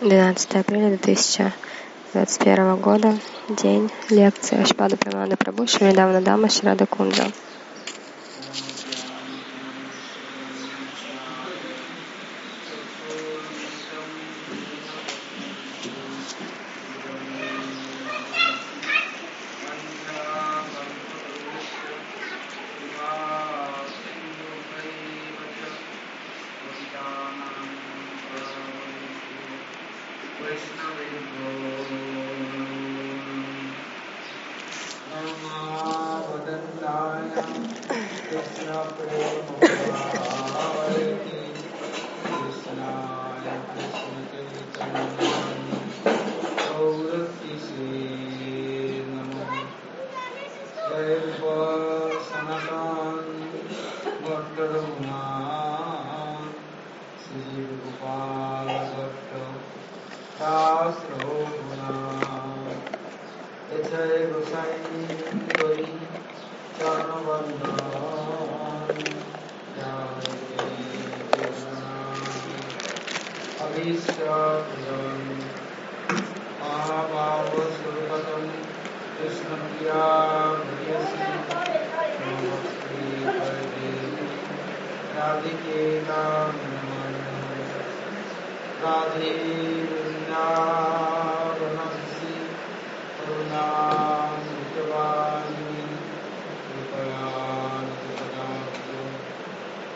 Двенадцатое апреля две тысячи двадцать первого года. День лекции Ашпада Прамады Прабhu Шридавна Дама Шрада Кунджа.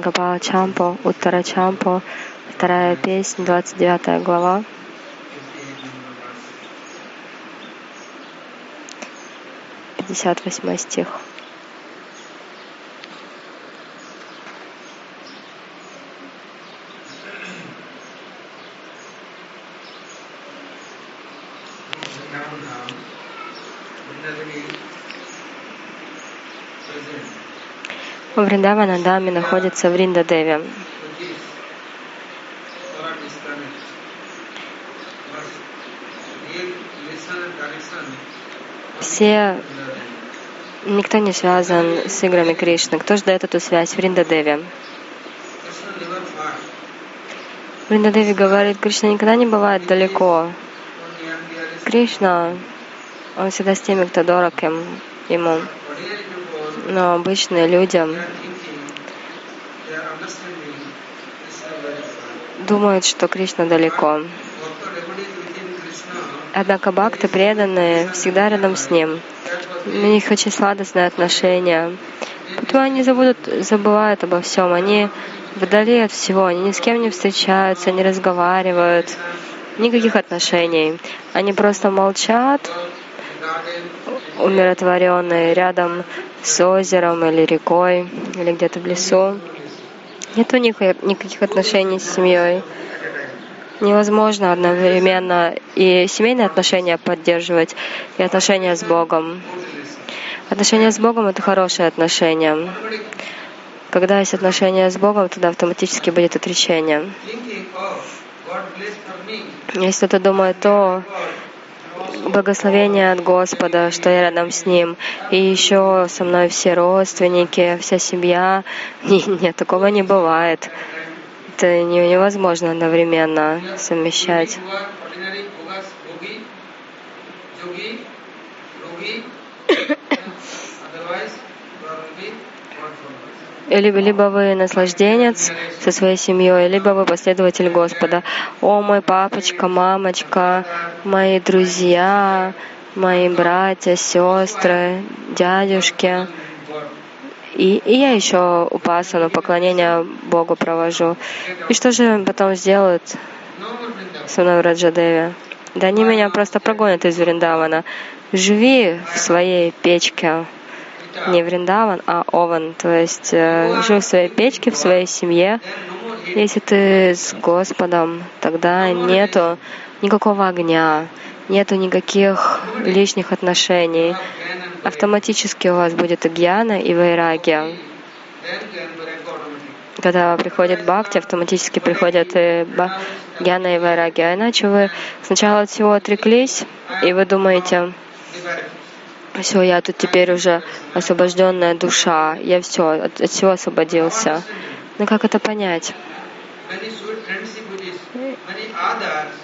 Гапала Чампо, Уттара Чампо, вторая песня, 29 глава. Пятьдесят восьмой стих. Вриндавана Дами находится в Риндадеве. Все, никто не связан с играми Кришны. Кто же дает эту связь? Вринда Деви. Вринда Деви говорит, Кришна никогда не бывает далеко. Кришна, он всегда с теми, кто дорог им, ему. Но обычные люди думают, что Кришна далеко. Однако бхакты преданные всегда рядом с ним. У них очень сладостные отношения. Поэтому они забудут, забывают обо всем. Они вдали от всего. Они ни с кем не встречаются, не разговаривают. Никаких отношений. Они просто молчат, умиротворенные, рядом с озером или рекой, или где-то в лесу. Нет у них никаких отношений с семьей. Невозможно одновременно и семейные отношения поддерживать, и отношения с Богом. Отношения с Богом — это хорошие отношения. Когда есть отношения с Богом, тогда автоматически будет отречение. Если кто-то думает, о, благословение от Господа, что я рядом с Ним, и еще со мной все родственники, вся семья. Нет, нет такого не бывает. Это невозможно одновременно совмещать. Либо, либо вы наслажденец со своей семьей, либо вы последователь Господа. О, мой папочка, мамочка, мои друзья, мои братья, сестры, дядюшки. И, и я еще упасану, поклонение Богу провожу. И что же потом сделают со мной в Раджадеве? Да они меня просто прогонят из Вриндавана. Живи в своей печке, не Вриндаван, а Ован, то есть э, жил в своей печке, в своей семье. Если ты с Господом, тогда нету никакого огня, нету никаких лишних отношений. Автоматически у вас будет и гьяна, и вайрагия. Когда приходит бхакти, автоматически приходят и гьяна и вайрагия. Иначе вы сначала от всего отреклись, и вы думаете, все, я тут теперь уже освобожденная душа, я все, от, от всего освободился. Но как это понять?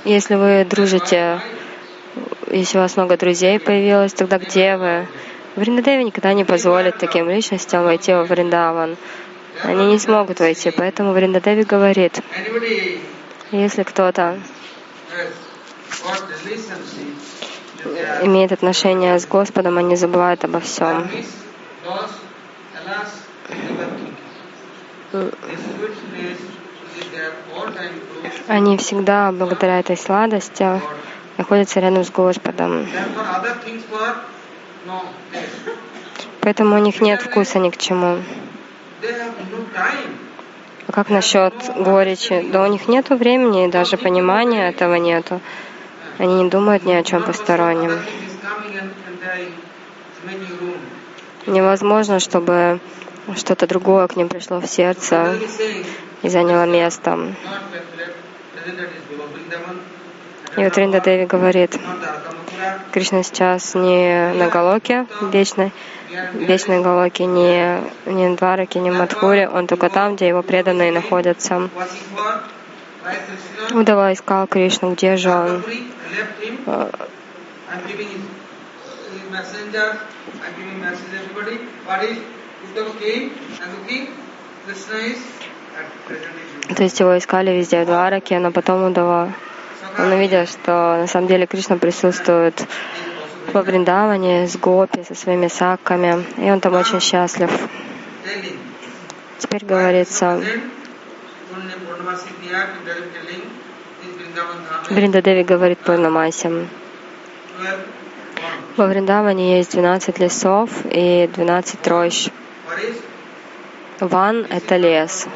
Если вы дружите, если у вас много друзей появилось, тогда где вы? Вриндадеви никогда не позволит таким личностям войти во Вриндаван. Они не смогут войти, поэтому Вриндадеви говорит, если кто-то имеет отношение с Господом, они забывают обо всем. Они всегда, благодаря этой сладости, находятся рядом с Господом. Поэтому у них нет вкуса ни к чему. А как насчет горечи? Да у них нет времени даже понимания этого нету. Они не думают ни о чем постороннем. Невозможно, чтобы что-то другое к ним пришло в сердце и заняло место. И вот Ринда Деви говорит, Кришна сейчас не на Галоке вечной, вечной Галоке, не, не на Двараке, не в Мадхуре, он только там, где его преданные находятся. Удава искал Кришну, где же он? То есть его искали везде в Двараке, но потом Удава он увидел, что на самом деле Кришна присутствует во Вриндаване с Гопи, со своими саками, и он там очень счастлив. Теперь говорится, Бриндадеви говорит Пурнамасе. Во Вриндаване есть 12 лесов и 12 рощ. Ван — это лес.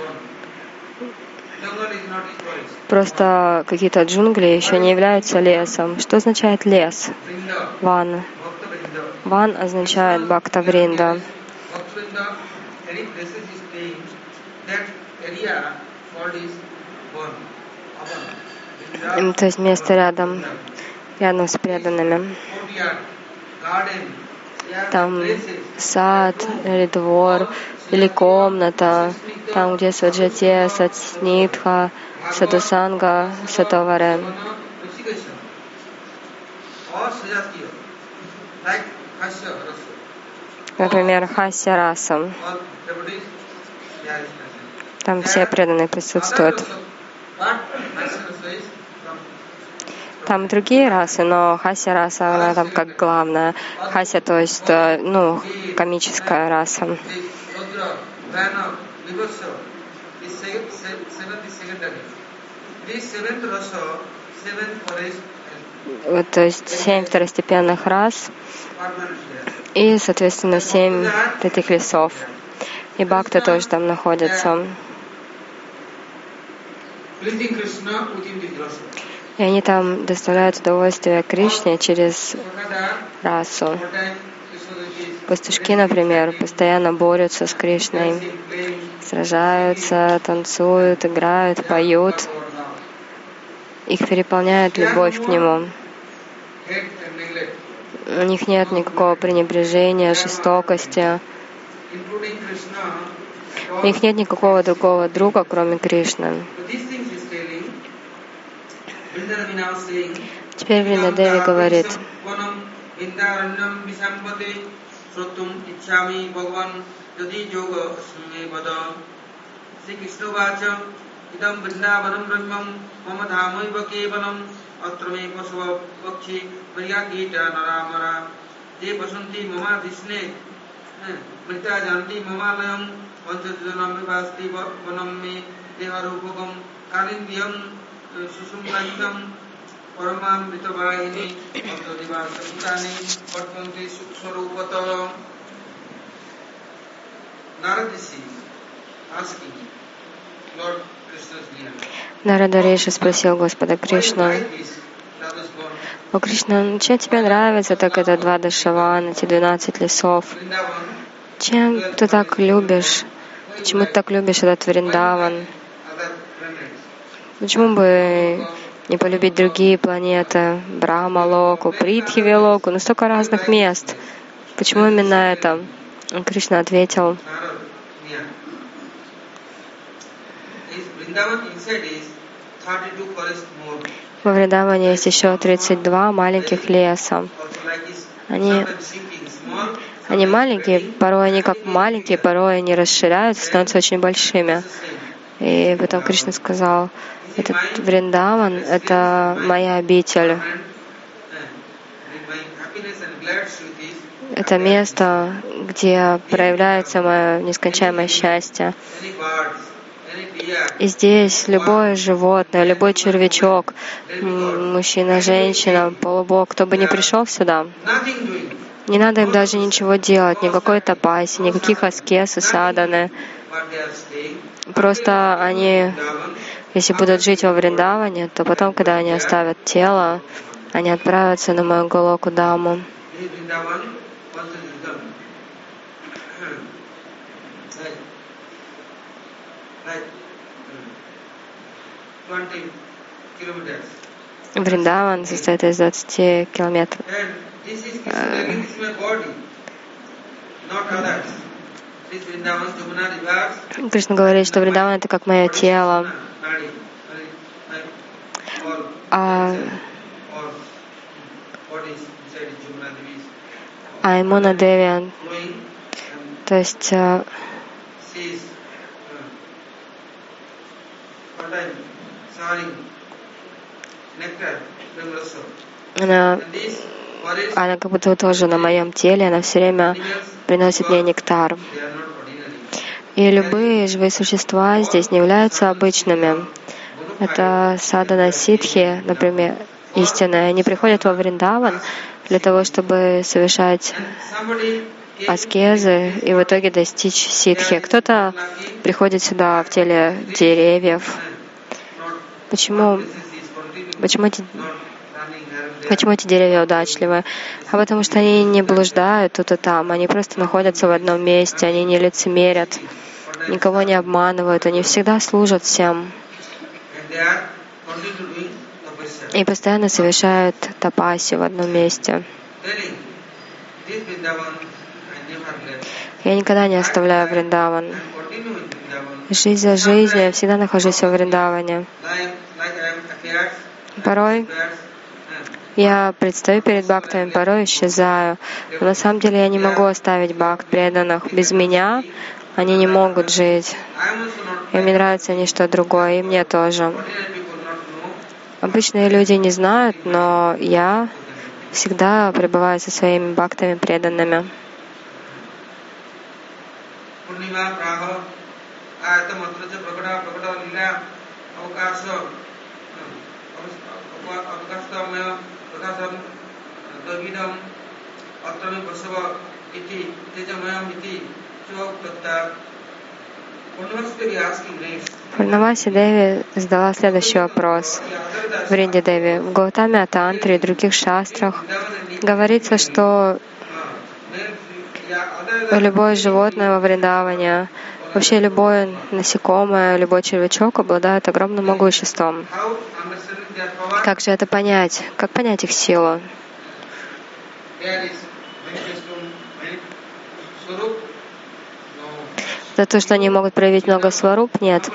Просто какие-то джунгли еще не являются лесом. Что означает лес? Ван. Ван означает Бхакта Вринда. То есть место рядом, рядом с преданными. там сад или двор, или комната, там, где Саджате, Сатснитха, Садусанга, Сатоваре. Например, Хася Расам. Там все преданные присутствуют. Там другие расы, но хася раса, она там как главная. Хася, то есть, э, ну, комическая раса. Вот, то есть семь второстепенных рас и, соответственно, семь этих лесов. И Бхакта тоже там находится. И они там доставляют удовольствие Кришне через расу. Пастушки, например, постоянно борются с Кришной, сражаются, танцуют, играют, поют. Их переполняет любовь к Нему. У них нет никакого пренебрежения, жестокости. У них нет никакого другого друга, кроме Кришны. ते वसन्ति ममाधिष्णे मृता जानति ममालयम पंचजनम विभास्ति वनम मे देहरूपकम कालिन्द्रियम সুসম্পাদিতম পরমামৃতবাহিনী অন্তদিবাসভূতানি বর্তন্তি সুখস্বরূপত Narada asking Lord Нарада Риши спросил Господа Кришну, «О, Кришна, ну, чем тебе нравится так это два Дашавана, эти двенадцать лесов? Чем ты так любишь? Почему ты так любишь этот Вриндаван?» Почему бы не полюбить другие планеты, Брахма Локу, Притхиви Локу, ну столько разных мест. Почему именно это? Кришна ответил, во Вриндаване есть еще 32 маленьких леса. Они, они маленькие, порой они как маленькие, порой они расширяются, становятся очень большими. И потом Кришна сказал, этот Вриндаван — это моя обитель. Это место, где проявляется мое нескончаемое счастье. И здесь любое животное, любой червячок, мужчина, женщина, полубог, кто бы ни пришел сюда, не надо им даже ничего делать, никакой тапаси, никаких аскез и саданы. Просто они, если будут жить во Вриндаване, то потом, когда они оставят тело, они отправятся на мою Голоку Даму. Вриндаван состоит из 20 километров. Кришна говорит, что Вриндаван — это как мое тело. А, а Имуна Деви, то есть а, она, она как будто тоже на моем теле, она все время приносит мне нектар. И любые живые существа здесь не являются обычными. Это садана ситхи, например, истинная. Они приходят во Вриндаван для того, чтобы совершать аскезы и в итоге достичь ситхи. Кто-то приходит сюда в теле деревьев. Почему, почему эти Почему эти деревья удачливы? А потому что они не блуждают тут и там, они просто находятся в одном месте, они не лицемерят, никого не обманывают, они всегда служат всем. И постоянно совершают тапаси в одном месте. Я никогда не оставляю Вриндаван. Жизнь за жизнью, я всегда нахожусь во Вриндаване. Порой я предстаю перед бхактами, порой исчезаю. Но на самом деле я не могу оставить бхакт преданных. Без меня они не могут жить. Им не нравится нечто другое, и мне тоже. Обычные люди не знают, но я всегда пребываю со своими бхактами преданными. Thank. प्रकाशं द्रविडम् अत्रमिवसव इति तेजमयम् इति Пурнаваси Деви задала следующий вопрос. В Ринде Деви, в Гаутаме Атантре и других шастрах говорится, что любое животное во Вриндаване, вообще любое насекомое, любой червячок обладает огромным могуществом. Как же это понять? Как понять их силу? За то, что они могут проявить много сваруп? Нет.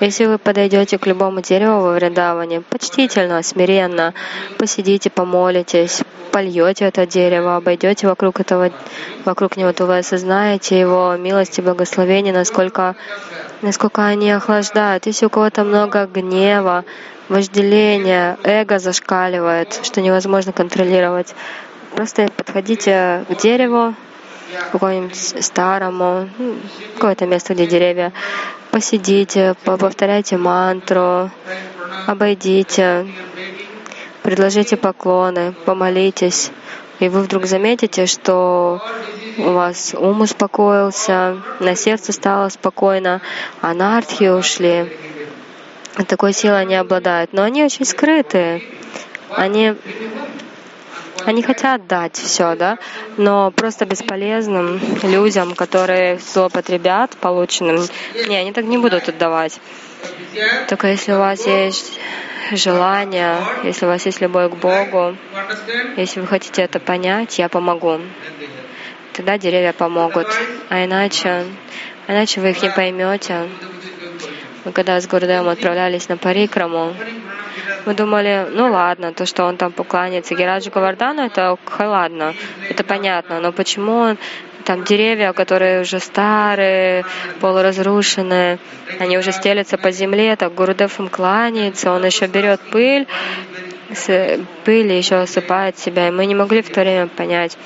Если вы подойдете к любому дереву во Вриндаване, почтительно, смиренно, посидите, помолитесь, польете это дерево, обойдете вокруг этого, вокруг него, то вы осознаете его милость и благословение, насколько, насколько они охлаждают. Если у кого-то много гнева, вожделения, эго зашкаливает, что невозможно контролировать, просто подходите к дереву, какому-нибудь старому, ну, какое-то место, где деревья, посидите, повторяйте мантру, обойдите, предложите поклоны, помолитесь, и вы вдруг заметите, что у вас ум успокоился, на сердце стало спокойно, анархии ушли. Такой силой они обладают. Но они очень скрытые. Они они хотят дать все, да, но просто бесполезным людям, которые злоупотребят полученным, не, они так не будут отдавать. Только если у вас есть желание, если у вас есть любовь к Богу, если вы хотите это понять, я помогу. Тогда деревья помогут. А иначе, иначе вы их не поймете. Мы когда с Гурдевом отправлялись на Парикраму, мы думали, ну ладно, то, что он там покланяется Гераджу Гавардану, это ок, ладно, это понятно, но почему он там деревья, которые уже старые, полуразрушенные, они уже стелятся по земле, так Гурудев им кланяется, он еще берет пыль, пыль еще осыпает себя, и мы не могли в то время понять,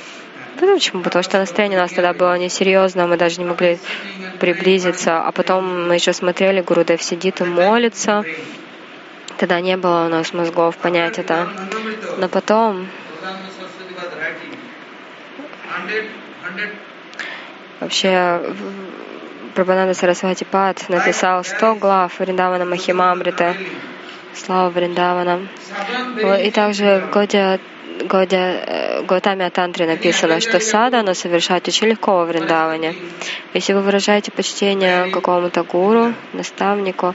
ну, Почему? Потому что настроение у нас тогда было несерьезно, мы даже не могли приблизиться. А потом мы еще смотрели, Гурудев сидит и молится. Тогда не было у нас мозгов понять это. Но потом вообще Прабхананда Сарасвати Пад написал 100 глав Вриндавана Махимамрита. Слава Вриндавана. И также в Годе Годе, э, Готами Тантре написано, что садану совершать очень легко во Вриндаване. Если вы выражаете почтение какому-то гуру, наставнику,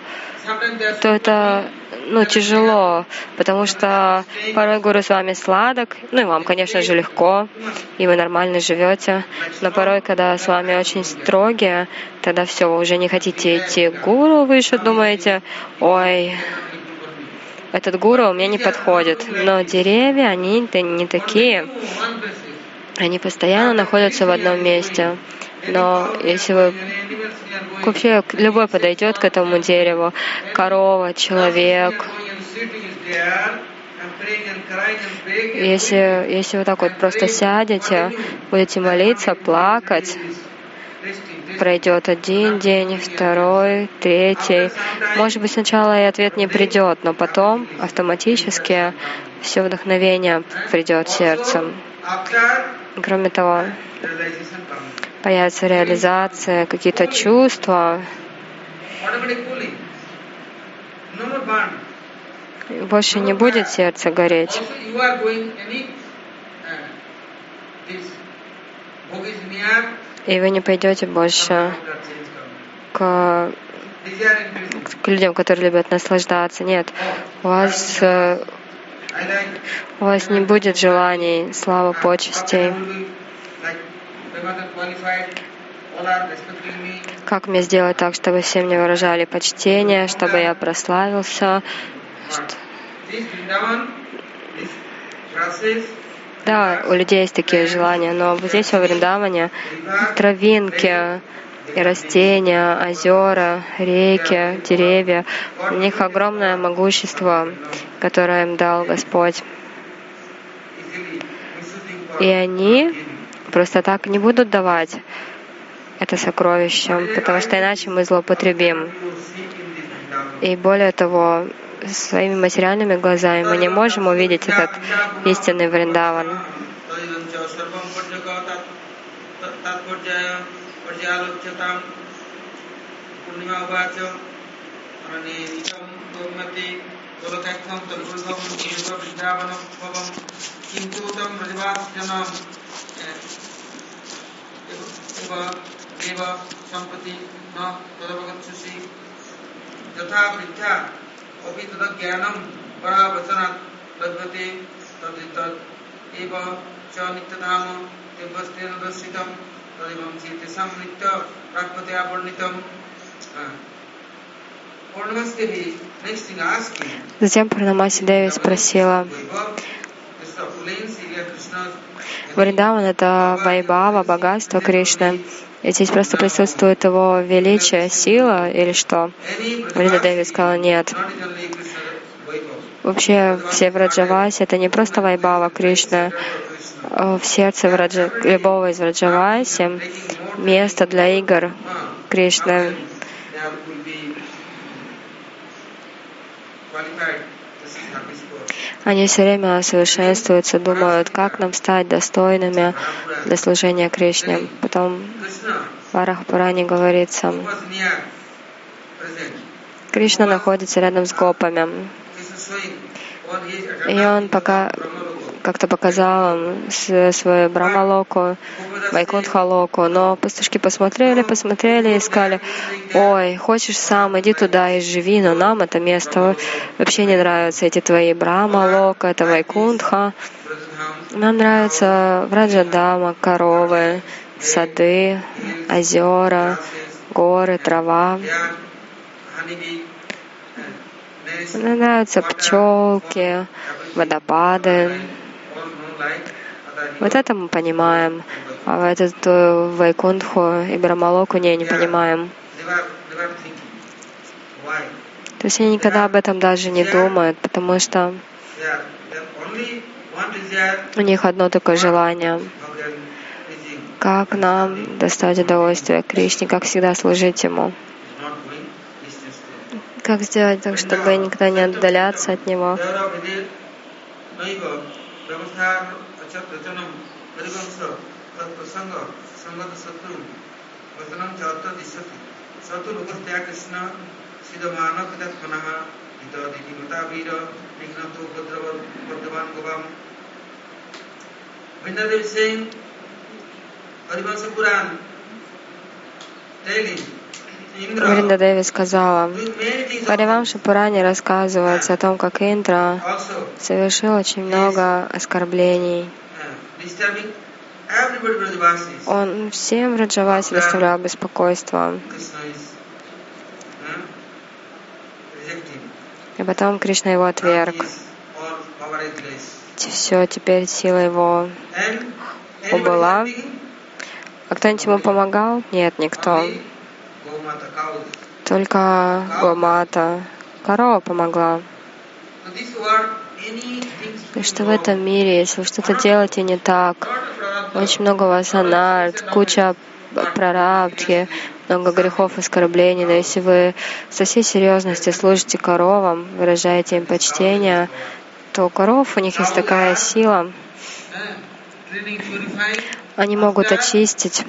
то это ну, тяжело, потому что порой гуру с вами сладок, ну и вам, конечно же, легко, и вы нормально живете, но порой, когда с вами очень строгие, тогда все, вы уже не хотите идти к гуру, вы еще думаете, ой, этот гуру мне не подходит. Но деревья, они не такие. Они постоянно находятся в одном месте. Но если вы вообще любой подойдет к этому дереву, корова, человек, если, если вы так вот просто сядете, будете молиться, плакать, пройдет один день, второй, третий. Может быть, сначала и ответ не придет, но потом автоматически все вдохновение придет в сердце. After Кроме того, появится реализация, какие-то чувства, больше не будет сердце гореть. И вы не пойдете больше к, к людям, которые любят наслаждаться. Нет, у вас э, У вас не будет желаний, славы, почестей. Как мне сделать так, чтобы все мне выражали почтение, чтобы я прославился? But Да, у людей есть такие желания, но вот здесь, во Вриндаване, травинки и растения, озера, реки, деревья, у них огромное могущество, которое им дал Господь. И они просто так не будут давать это сокровище, потому что иначе мы злоупотребим. И более того, своими материальными глазами мы не можем увидеть этот истинный Вриндаван. সম্প্রতি ন তদবগচ্ছসি যথা বৃদ্ধা अपि तदज्ञानं परावसनात् लभ्यते तदितत् एव च नित्यधाम दिव्यस्तेन दर्शितं तदेवं चेतेषां नित्य प्राप्तया वर्णितं Затем Пранамаси Деви спросила, Вриндаван — это Вайбава, богатство Кришны. И здесь просто присутствует его величие, сила или что? any Вринда Деви сказала, нет. Вообще все Враджаваси — это не просто Вайбава Кришны. Э, В сердце Враджа, любого из Враджаваси место для игр Кришны. Они все время совершенствуются, думают, как нам стать достойными для служения Кришне. Потом в Арахапуране говорится. Кришна находится рядом с гопами. И он пока как-то показал им с- свою Брамалоку, Вайкунтхалоку, но пастушки посмотрели, посмотрели и сказали, ой, хочешь сам, иди туда и живи, но нам это место вообще не нравится, эти твои Брамалока, это Вайкунтха. Нам нравится Враджадама, коровы, сады, озера, горы, трава. Нам нравятся пчелки, водопады. all know like other Вот это мы понимаем. А вот эту э, Вайкунтху и Брамалоку не, не понимаем. То есть они никогда об этом даже не думают, потому что у них одно такое желание. Как нам достать удовольствие Кришне, как всегда служить Ему. Как сделать так, чтобы никогда не отдаляться от Него. व्यवसार अचत वचनम परिवंश तत्प्रसंग संगत शत्रु वचनम च दिशति। शत्रुपस्त्या कृष्ण सिद्धमान कृतत्मनः हितदिति मतावीर निघ्नतो उपद्रव उपद्रवान गवाम विंद्रदेव सिंह Harivansh Purana telling Вринда Деви сказала, Паривамши Пуране рассказывается о том, как Индра совершил очень много оскорблений. Он всем Раджавасе доставлял беспокойство. И потом Кришна его отверг. Все, теперь сила его убыла. А кто-нибудь ему помогал? Нет, никто. Только Гомата. Корова помогла. И что в этом мире, если вы что-то делаете не так, очень много у вас анарт, куча прарабдхи, много грехов, оскорблений, но если вы со всей серьезностью служите коровам, выражаете им почтение, то у коров у них есть такая сила, они могут очистить,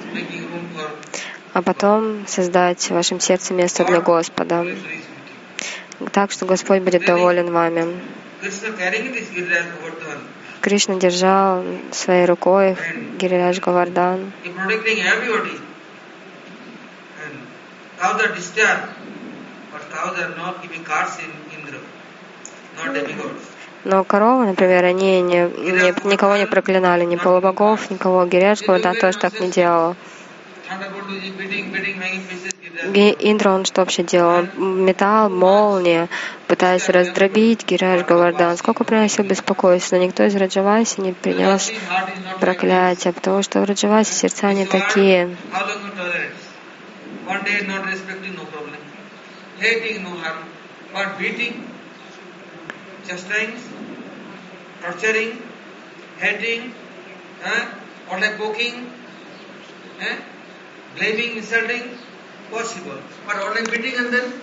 а потом создать в вашем сердце место для Господа, так что Господь будет доволен вами. Кришна держал своей рукой Гирирадж Гавардан. Но коровы, например, они не, не, никого не проклинали, ни полубогов, никого. Гирешка да, тоже так не делала. Индра, он что вообще делал? Металл, молния, пытаясь раздробить Гираж Гавардан. Сколько приносил беспокойства, но никто из Раджаваси не принес проклятия, потому что в Раджавасе сердца не такие. hating, eh? or like poking, eh?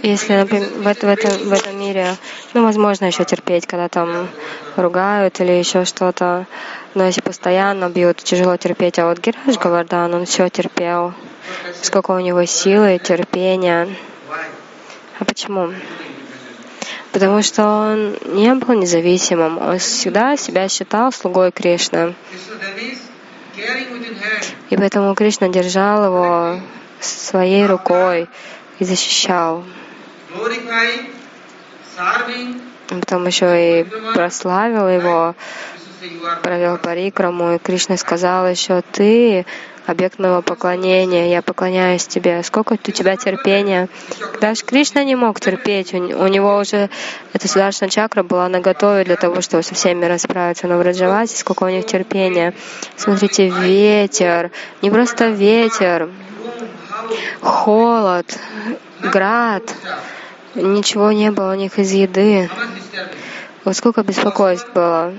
Если, например, в, в, этом, в этом мире, ну, возможно, еще терпеть, когда там ругают или еще что-то, но если постоянно бьют, тяжело терпеть. А вот Гираж Гавардан, он все терпел. Сколько у него силы, терпения. А почему? Потому что он не был независимым. Он всегда себя считал слугой Кришны. И поэтому Кришна держал его своей рукой и защищал. Потом еще и прославил его, провел парикраму, и Кришна сказал еще, ты объект моего поклонения, я поклоняюсь тебе. Сколько у тебя терпения. Даже Кришна не мог терпеть, у, него уже эта сударшна чакра была наготове для того, чтобы со всеми расправиться. Но в Раджавасе сколько у них терпения. Смотрите, ветер, не просто ветер, холод, град, ничего не было у них из еды. Вот сколько беспокойств было.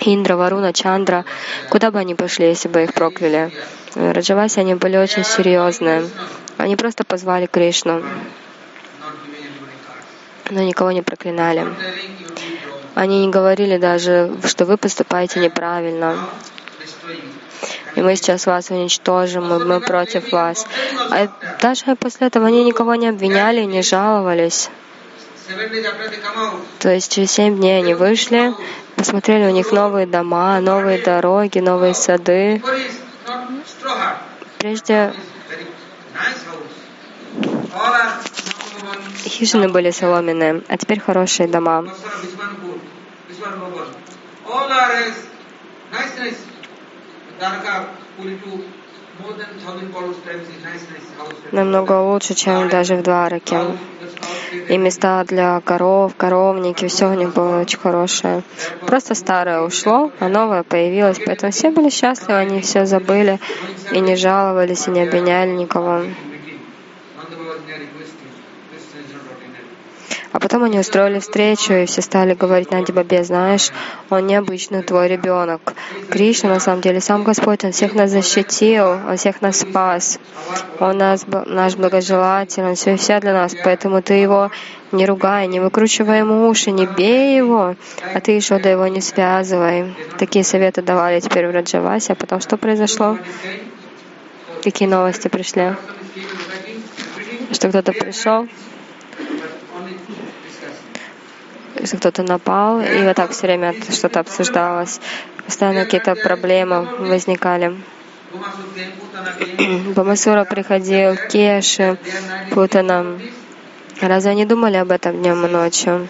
Индра, Варуна, Чандра, куда бы они пошли, если бы их прокляли? В Раджавасе они были очень серьезные. Они просто позвали Кришну, но никого не проклинали. Они не говорили даже, что вы поступаете неправильно и мы сейчас вас уничтожим, мы, мы против вас. А даже после этого они никого не обвиняли, не жаловались. То есть через семь дней они вышли, посмотрели у них новые дома, новые дороги, новые сады. Прежде хижины были соломенные, а теперь хорошие дома. Намного лучше, чем даже в Двараке. И места для коров, коровники, все у них было очень хорошее. Просто старое ушло, а новое появилось. Поэтому все были счастливы, они все забыли и не жаловались, и не обвиняли никого. А потом они устроили встречу, и все стали говорить Нади Бабе, знаешь, он необычный твой ребенок. Кришна, на самом деле, сам Господь, Он всех нас защитил, Он всех нас спас. Он нас, наш благожелатель, Он все, все для нас. Поэтому ты его не ругай, не выкручивай ему уши, не бей его, а ты еще до его не связывай. Такие советы давали теперь в Раджавасе. А потом что произошло? Какие новости пришли? Что кто-то пришел, если кто-то напал, и вот так все время что-то обсуждалось. Постоянно какие-то проблемы возникали. Бамасура приходил, Кеши, Путана. Разве они думали об этом днем и ночью?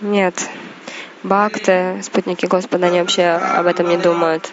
Нет. Бхакты, спутники Господа, они вообще об этом не думают.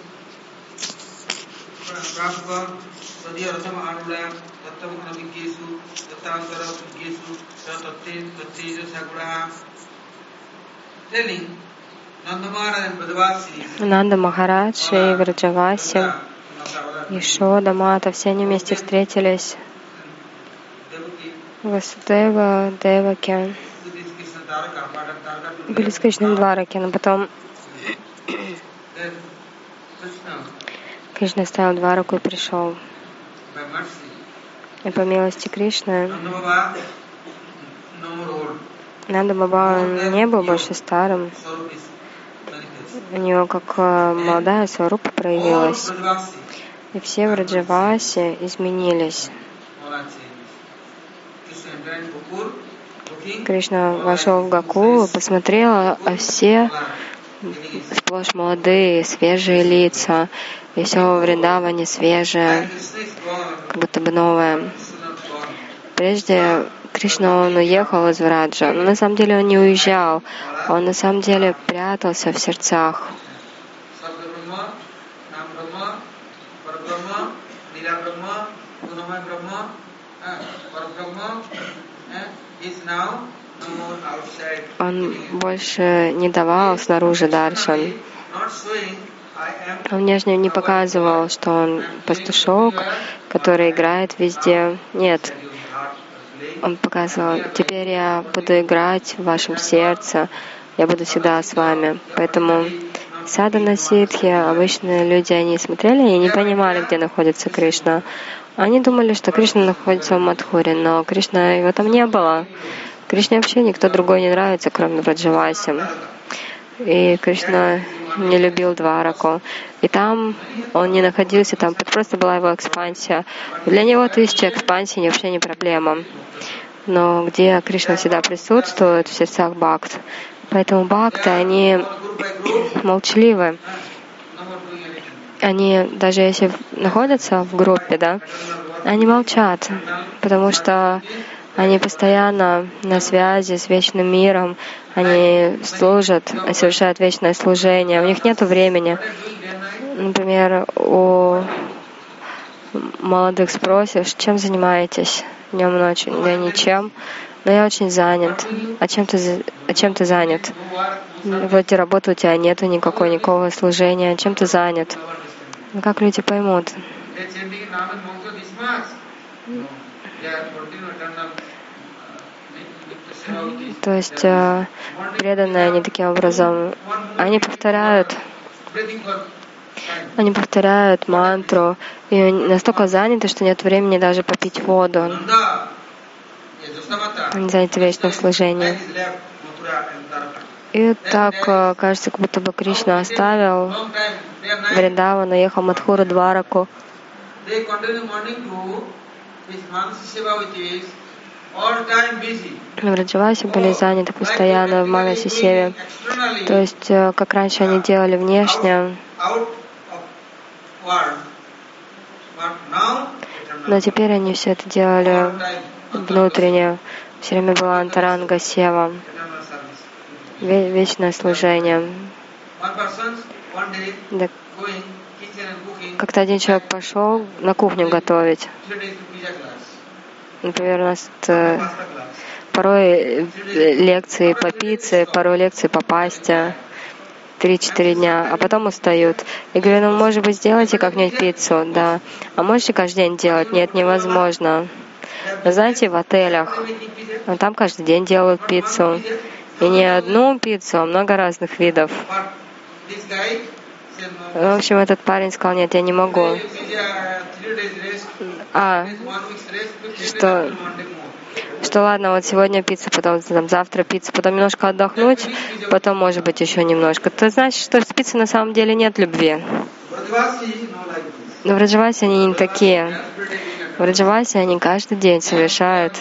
Нанда Махарадж и Враджаваси, Ишода, Мата, все они вместе встретились. Васудева, Деваки. Были с Кришном Двараки, но потом Кришна оставил Двараку и пришел. И по милости Кришны. Нанда Баба не был больше старым. У него как э, молодая сварупа проявилась. И все в Раджавасе изменились. Кришна вошел в Гакулу, посмотрел, а все сплошь молодые, свежие лица, и все во Вриндаване свежее, как будто бы новое. Прежде Кришна, он уехал из Враджа, но на самом деле он не уезжал, он на самом деле прятался в сердцах. Он больше не давал снаружи даршан. Внешне не показывал, что он пастушок, который играет везде. Нет, он показывал, теперь я буду играть в вашем сердце, я буду всегда с вами. Поэтому садана ситхи, обычные люди, они смотрели и не понимали, где находится Кришна. Они думали, что Кришна находится в Мадхуре, но Кришна его там не было. Кришне вообще никто другой не нравится, кроме Враджаваси. И Кришна не любил Двараку. И там он не находился, там просто была его экспансия. Для него тысяча экспансий вообще не проблема. Но где Кришна всегда присутствует, в сердцах бхакт. Поэтому бхакты, они молчаливы. Они, даже если находятся в группе, да, они молчат, потому что они постоянно на связи с вечным миром, они служат, совершают вечное служение, у них нет времени. Например, у молодых спросишь, чем занимаетесь днем и ночью? Да ничем. Но я очень занят. А чем ты, а чем ты занят? Вроде работы у тебя нету никакой, никакого служения. Чем ты занят? Ну, как люди поймут? То есть э, преданные они таким образом, они повторяют, они повторяют мантру, и настолько заняты, что нет времени даже попить воду. Они заняты вечным служением. И так э, кажется, как будто бы Кришна оставил Long time, they are night. Вриндаван, уехал в Мадхуру Двараку. В Раджавасе были заняты постоянно в Манасе Севе. Externally, То есть, э, как раньше они делали внешне, но теперь они все это делали внутренне. Все время была антаранга сева, вечное служение. Да, Как-то один человек пошел на кухню готовить. Например, у нас порой э, лекции по пицце, порой лекции по пасте. Три-четыре дня, а потом устают. И говорю, ну, может быть, сделайте как-нибудь пиццу, да. А можете каждый день делать? Нет, невозможно. Вы знаете, в отелях, ну, там каждый день делают пиццу. И не одну пиццу, а много разных видов. В общем, этот парень сказал, нет, я не могу. Rest, А, Что? что ладно, вот сегодня пицца, потом там, завтра пицца, потом немножко отдохнуть, потом, может быть, еще немножко. Это значит, что в пицце на самом деле нет любви. Но в Раджавасе они не такие. В Раджавасе они каждый день совершают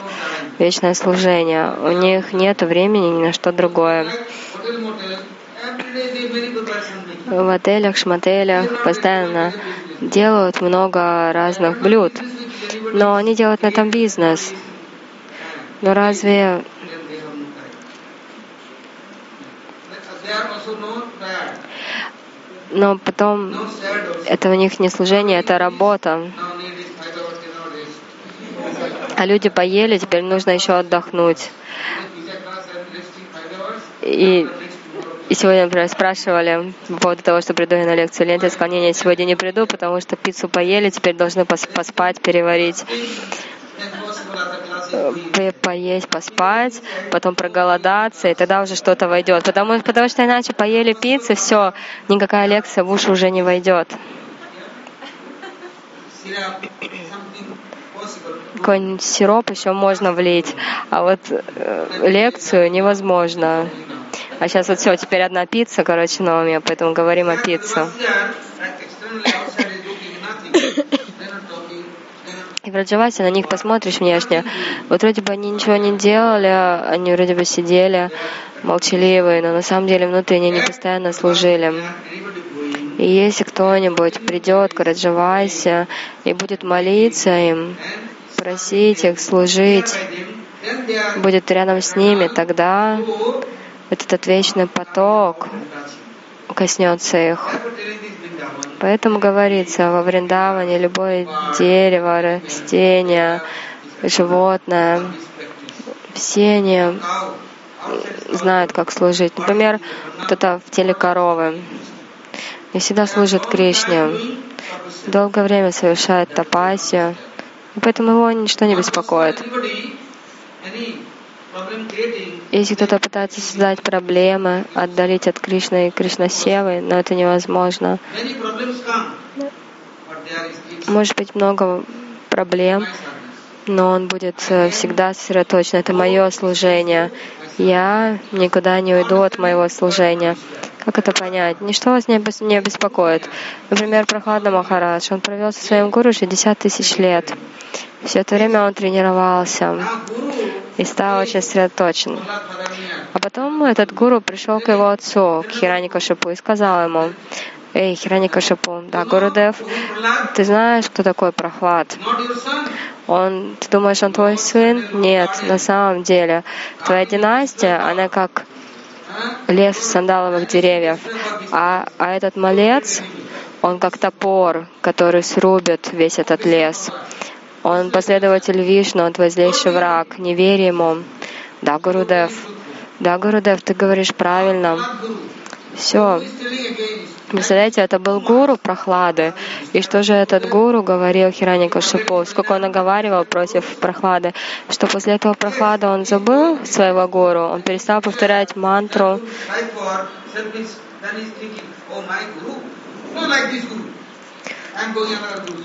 вечное служение. У них нет времени ни на что другое. В отелях, шмотелях постоянно делают много разных блюд. Но они делают на этом бизнес. Но разве но потом это у них не служение, это работа. А люди поели, теперь нужно еще отдохнуть. И. и сегодня, например, спрашивали по поводу того, что приду я на лекцию или нет. Сегодня не приду, потому что пиццу поели, теперь должны пос- поспать, переварить, э, поесть, поспать, потом проголодаться, и тогда уже что-то войдет. Потому, потому что иначе поели пиццы, все, никакая лекция в уши уже не войдет. Какой-нибудь сироп еще можно влить, а вот э, лекцию невозможно. А сейчас вот все, теперь одна пицца, короче, на уме, поэтому говорим о пицце. И в Раджавасе на них посмотришь внешне. Вот вроде бы они ничего не делали, они вроде бы сидели молчаливые, но на самом деле внутренне они постоянно служили. И если кто-нибудь придет к Раджавасе и будет молиться им, просить их служить, будет рядом с ними, тогда этот вечный поток коснется их. Поэтому говорится, во Вриндаване любое дерево, растение, животное, все они знают, как служить. Например, кто-то в теле коровы и всегда служит Кришне. Долгое время совершает тапасию, поэтому его ничто не беспокоит. Если кто-то пытается создать проблемы, отдалить от Кришны и Кришнасевы, но это невозможно. Может быть много проблем, но он будет э, всегда сосредоточен. Это мое служение. Я никуда не уйду от моего служения. Как это понять? Ничто вас не беспокоит. Например, Прохладна Махарадж, он провел со своим гуру 60 тысяч лет. Все это время он тренировался и стал очень сосредоточен. А потом этот гуру пришел к его отцу, к Хираникашипу, и сказал ему, Эй, Хираникашипу, да, Гурудев, ты знаешь, кто такой Прохлад? Он, ты думаешь, он твой сын? Нет, на самом деле. Твоя династия, она как лес сандаловых деревьев. А, а этот малец, он как топор, который срубит весь этот лес. Он последователь Вишну, он твой злейший враг. Не верь ему. Да, Гурудев. Да, Гурудев, ты говоришь правильно. Все. Представляете, это был гуру прохлады. И что же этот гуру говорил Хираника Шипу? Сколько он оговаривал против прохлады, что после этого прохлада он забыл своего гуру, он перестал повторять мантру.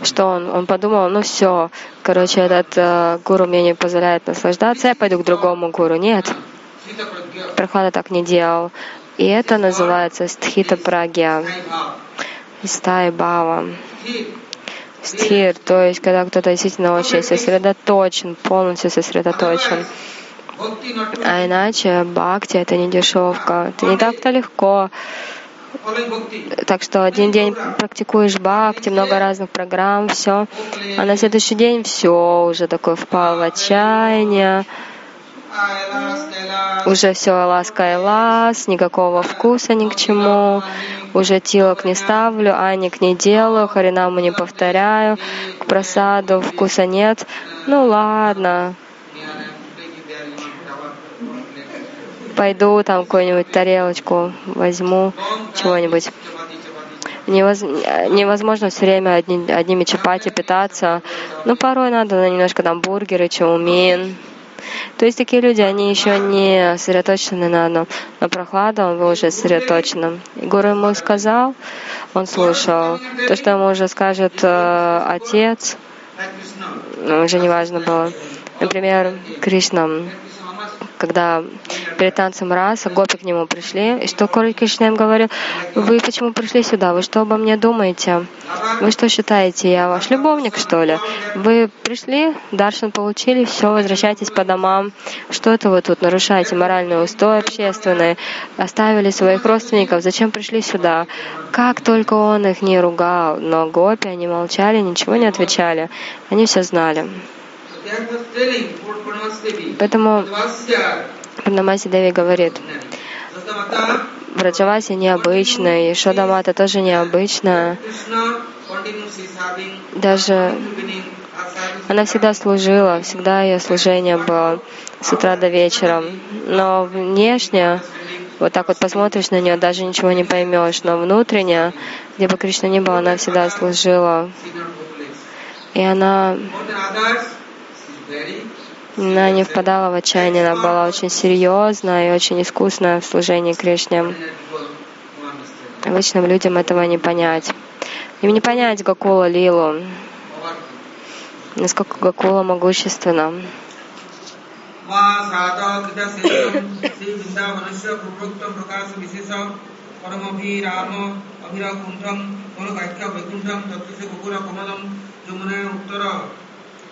Что он? Он подумал, ну все, короче, этот э, гуру мне не позволяет наслаждаться, я пойду к другому гуру. Нет, Прохлада так не делал. И это называется стхита прагья, стай бава. Стхир, то есть когда кто-то действительно очень сосредоточен, полностью сосредоточен. А иначе бхакти — это не дешевка. Это не так-то легко. Так что один день практикуешь бхакти, много разных программ, все. А на следующий день все, уже такой впал в отчаяние уже все лас, никакого вкуса ни к чему, уже тилок не ставлю, аник не делаю, харинаму не повторяю, к просаду вкуса нет. Ну ладно, пойду там какую-нибудь тарелочку возьму, чего-нибудь. Невозможно все время одни, одними чапати питаться. Ну, порой надо немножко там бургеры, чаумин. То есть такие люди, они еще не сосредоточены на одном. Но прохлада, он был уже сосредоточенным. И Гуру ему сказал, он слушал. То, что ему уже скажет э, отец, ну, уже не важно было. Например, Кришна когда перед танцем раса гопи к нему пришли, и что Кори Кришна им говорил, вы почему пришли сюда, вы что обо мне думаете? Вы что считаете, я ваш любовник, что ли? Вы пришли, даршан получили, все, возвращайтесь по домам. Что это вы тут нарушаете моральные устои общественные? Оставили своих родственников, зачем пришли сюда? Как только он их не ругал, но гопи, они молчали, ничего не отвечали. Они все знали. Поэтому Пурнамаси Деви говорит, в Раджавасе необычно, и Шодамата тоже необычно. Даже она всегда служила, всегда ее служение было с утра до вечера. Но внешне, вот так вот посмотришь на нее, даже ничего не поймешь. Но внутренне, где бы Кришна ни была, она всегда служила. И она она не впадала в отчаяние, она была очень серьезна и очень искусна в служении Кришне. Обычным людям этого не понять. Им не понять Гакула Лилу. насколько Гакула могущественна.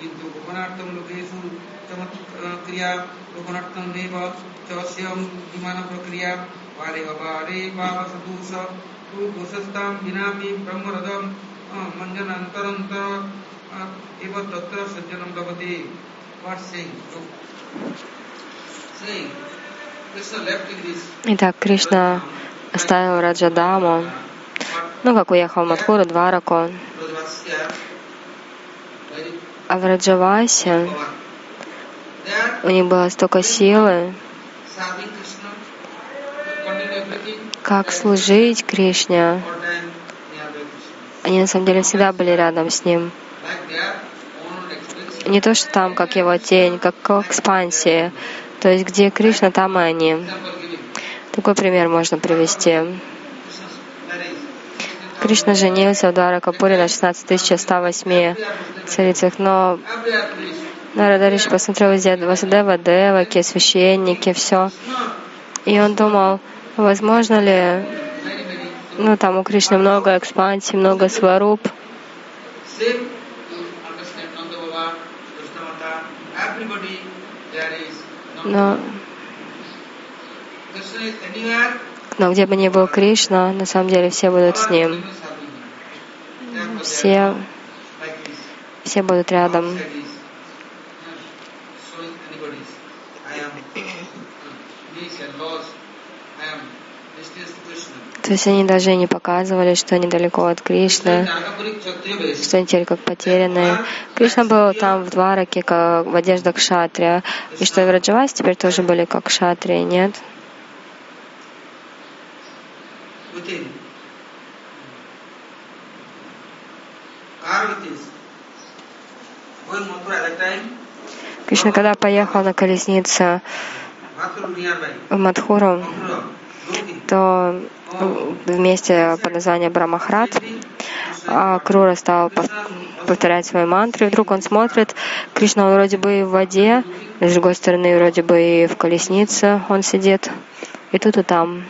किन्तु गोपनार्थं लोकेषु चमत्क्रिया गोपनार्थं नैव च अस्यं विमानप्रक्रिया वारे वारे वावसदोष तु दोषस्तां विनापि ब्रह्मरदं मञ्जनान्तरन्तर एव तत्र सज्जनं लभते Итак, Кришна оставил Раджадаму, ну, как уехал Мадхуру, Двараку, а в Раджавасе у них было столько силы, как служить Кришне. Они на самом деле всегда были рядом с ним. Не то, что там, как его тень, как экспансия. То есть, где Кришна, там и они. Такой пример можно привести. Кришна женился в Дваракапуре на 16 108 царицах, но Нарадариш посмотрел везде Васудева, Деваки, священники, все. И он думал, возможно ли, ну там у Кришны много экспансий, много сваруб, но, но где бы ни был Кришна, на самом деле все будут с ним. Все, все будут рядом. То есть они даже не показывали, что они далеко от Кришны, что они теперь как потерянные. Кришна был там в Двараке, как в одеждах кшатрия, и что в Раджавасе теперь тоже были как кшатрии, нет? Кришна, когда поехал на колеснице в Мадхуру, то вместе под названием Брамахрат а Крура стал повторять свои мантры. И вдруг он смотрит, Кришна вроде бы в воде, с другой стороны вроде бы и в колеснице он сидит, и тут и там.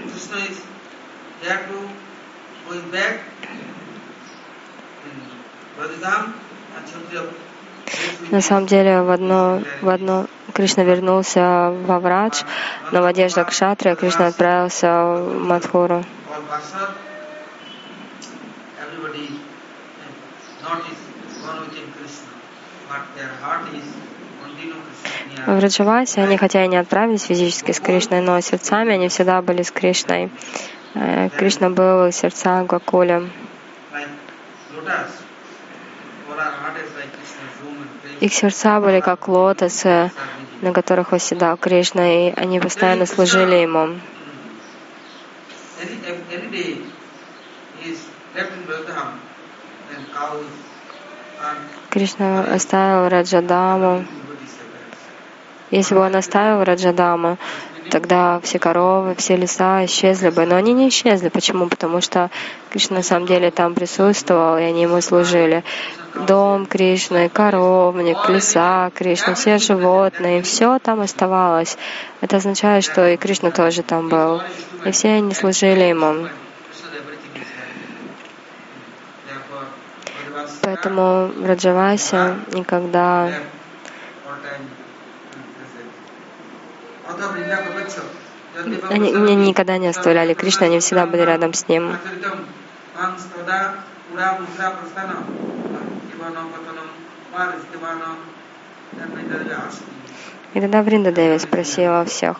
На самом деле в одно, в одно Кришна вернулся во Врадж, но в одежде Кшатрия Кришна отправился в Мадхуру. В Раджавасе они, хотя и не отправились физически с Кришной, но сердцами они всегда были с Кришной. Э, Кришна был в сердца Гакуля. Их сердца были как лотосы, на которых восседал Кришна, и они постоянно служили Ему. Кришна оставил Раджадаму. Если бы он оставил Раджадаму, тогда все коровы, все леса исчезли бы. Но они не исчезли. Почему? Потому что Кришна на самом деле там присутствовал, и они ему служили. Дом Кришны, коровник, леса Кришны, все животные, все там оставалось. Это означает, что и Кришна тоже там был. И все они служили ему. Поэтому в Раджавасе никогда они, они никогда не оставляли. Кришну, они всегда были рядом с ним. И тогда Вринда Деви спросила всех,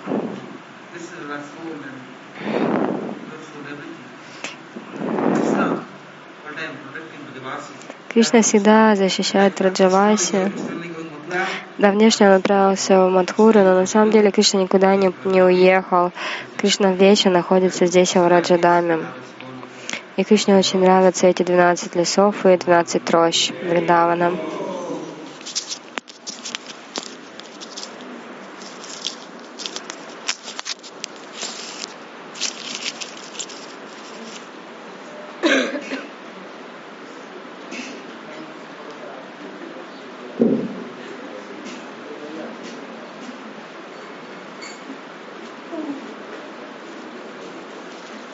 Кришна всегда защищает Раджаваси, Да, внешне он отправился в Мадхуру, но на самом деле Кришна никуда не, не уехал. Кришна вечер находится здесь, в Раджадаме. И Кришне очень нравятся эти 12 лесов и 12 рощ Вриндавана.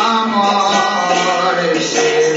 আমার সে